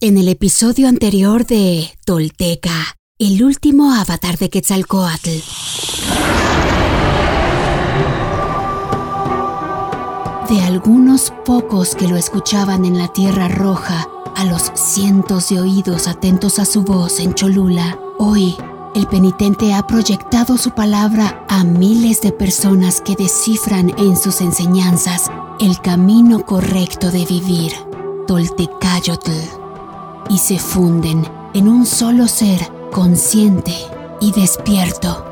En el episodio anterior de Tolteca, el último avatar de Quetzalcoatl. De algunos pocos que lo escuchaban en la Tierra Roja, a los cientos de oídos atentos a su voz en Cholula, hoy el penitente ha proyectado su palabra a miles de personas que descifran en sus enseñanzas el camino correcto de vivir, Toltecayotl y se funden en un solo ser consciente y despierto.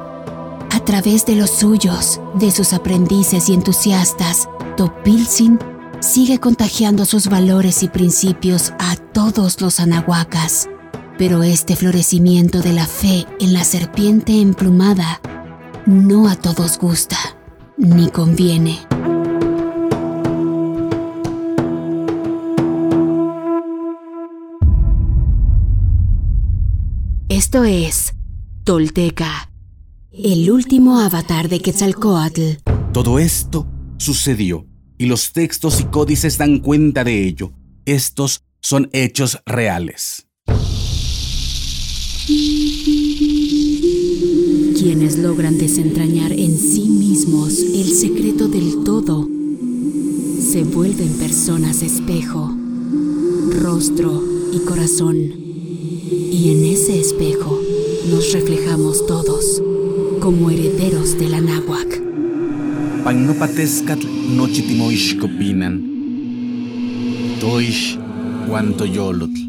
A través de los suyos, de sus aprendices y entusiastas, Topilzin sigue contagiando sus valores y principios a todos los anahuacas. Pero este florecimiento de la fe en la serpiente emplumada no a todos gusta ni conviene. Esto es Tolteca, el último avatar de Quetzalcoatl. Todo esto sucedió y los textos y códices dan cuenta de ello. Estos son hechos reales. Quienes logran desentrañar en sí mismos el secreto del todo se vuelven personas espejo, rostro y corazón ese espejo nos reflejamos todos como herederos de la náhuac. Pagnopatescatl nochitimoixcopinan. Toish guantoyolotl.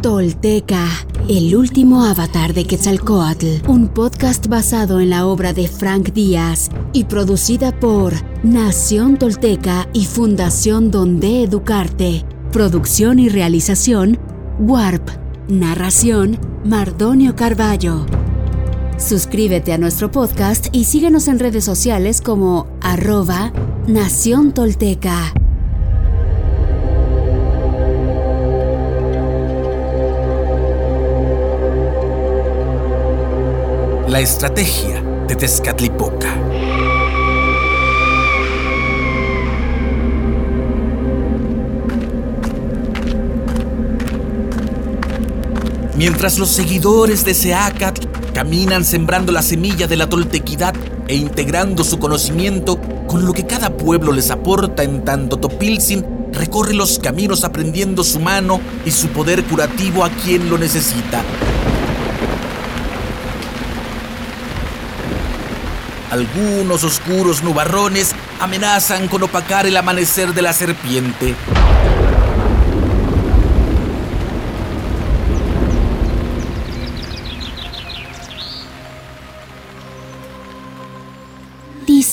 Tolteca, el último avatar de Quetzalcoatl, un podcast basado en la obra de Frank Díaz y producida por Nación Tolteca y Fundación Donde Educarte. Producción y realización, Warp. Narración, Mardonio Carballo. Suscríbete a nuestro podcast y síguenos en redes sociales como arroba Nación Tolteca. La estrategia de Tezcatlipoca. Mientras los seguidores de Seacat caminan sembrando la semilla de la toltequidad e integrando su conocimiento con lo que cada pueblo les aporta en tanto Topilzin recorre los caminos aprendiendo su mano y su poder curativo a quien lo necesita. Algunos oscuros nubarrones amenazan con opacar el amanecer de la serpiente.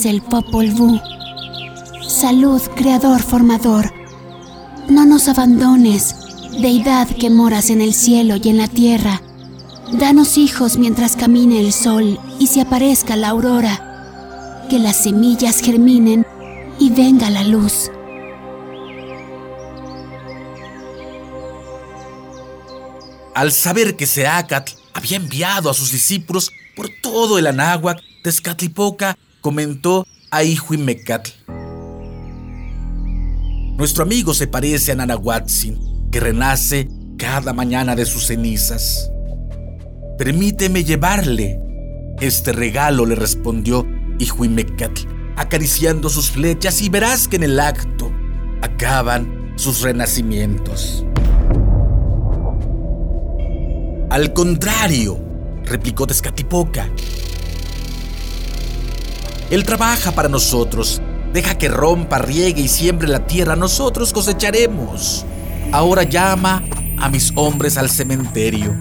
El Popol Vuh. Salud, creador, formador. No nos abandones, deidad que moras en el cielo y en la tierra. Danos hijos mientras camine el sol y se aparezca la aurora. Que las semillas germinen y venga la luz. Al saber que Seacatl había enviado a sus discípulos por todo el Anáhuac, Tezcatlipoca comentó a Ihuimecatl. Nuestro amigo se parece a Nanahuatzin, que renace cada mañana de sus cenizas. Permíteme llevarle. Este regalo le respondió Ihuimecatl, acariciando sus flechas y verás que en el acto acaban sus renacimientos. Al contrario, replicó Tezcatipoca. Él trabaja para nosotros. Deja que rompa, riegue y siembre la tierra. Nosotros cosecharemos. Ahora llama a mis hombres al cementerio.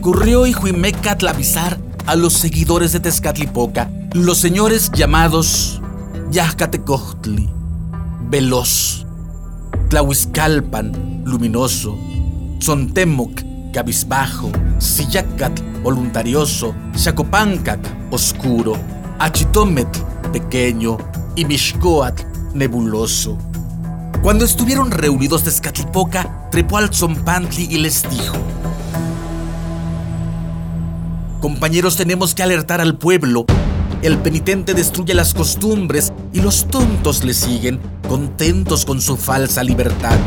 Corrió Ihuimecatl a avisar a los seguidores de Tezcatlipoca, los señores llamados Yaxcatecohtli, veloz, Tlahuizcalpan, luminoso, Tzontemoc, cabizbajo, Sillacatl, voluntarioso, Xacopancac, oscuro, Achitometl, pequeño, y Mixcoatl, nebuloso. Cuando estuvieron reunidos Tezcatlipoca, trepó al Tzompantli y les dijo: Compañeros, tenemos que alertar al pueblo el penitente destruye las costumbres y los tontos le siguen, contentos con su falsa libertad.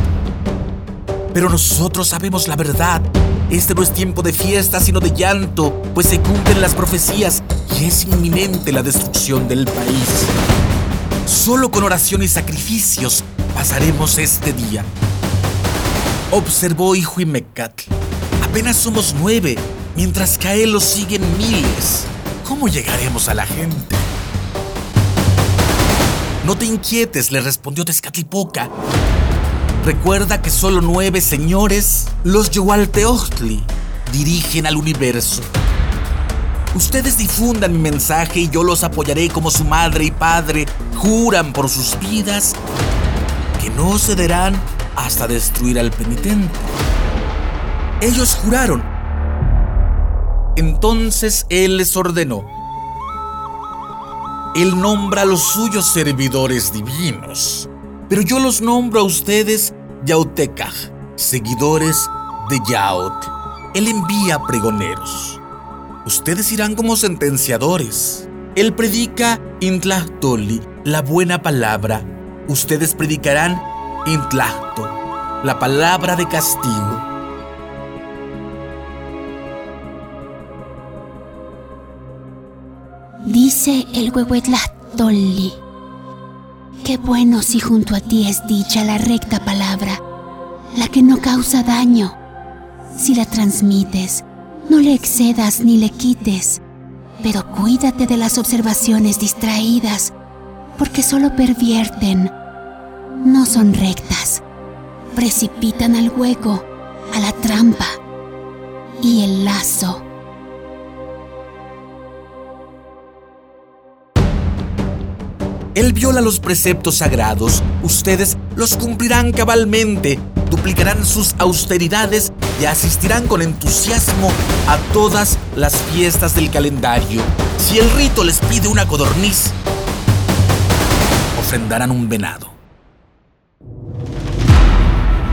Pero nosotros sabemos la verdad. Este no es tiempo de fiesta, sino de llanto, pues se cumplen las profecías y es inminente la destrucción del país. Solo con oración y sacrificios pasaremos este día. Observó Mecat. Apenas somos nueve, mientras que a él siguen miles. ¿Cómo llegaremos a la gente? No te inquietes, le respondió Tezcatlipoca. Recuerda que solo nueve señores, los Yowalteochtli, dirigen al universo. Ustedes difundan mi mensaje y yo los apoyaré como su madre y padre juran por sus vidas que no cederán hasta destruir al penitente. Ellos juraron. Entonces él les ordenó. Él nombra a los suyos servidores divinos pero yo los nombro a ustedes Yautecaj, seguidores de Yaot. Él envía pregoneros. Ustedes irán como sentenciadores. Él predica Intlahtoli, la buena palabra. Ustedes predicarán Intlahto, la palabra de castigo. Dice el Huehuetlahtoli Qué bueno si junto a ti es dicha la recta palabra, la que no causa daño. Si la transmites, no le excedas ni le quites, pero cuídate de las observaciones distraídas, porque solo pervierten, no son rectas, precipitan al hueco, a la trampa y el lazo. Él viola los preceptos sagrados, ustedes los cumplirán cabalmente, duplicarán sus austeridades y asistirán con entusiasmo a todas las fiestas del calendario. Si el rito les pide una codorniz, ofrendarán un venado.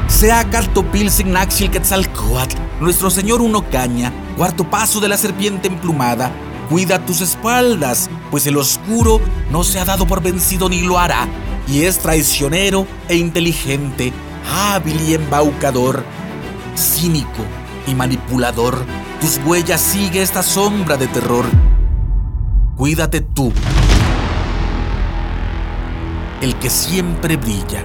Sea Cartopil Signaxil Quetzalcoatl, nuestro señor Uno Caña, cuarto paso de la serpiente emplumada, Cuida tus espaldas, pues el oscuro no se ha dado por vencido ni lo hará, y es traicionero e inteligente, hábil y embaucador, cínico y manipulador. Tus huellas sigue esta sombra de terror. Cuídate tú, el que siempre brilla.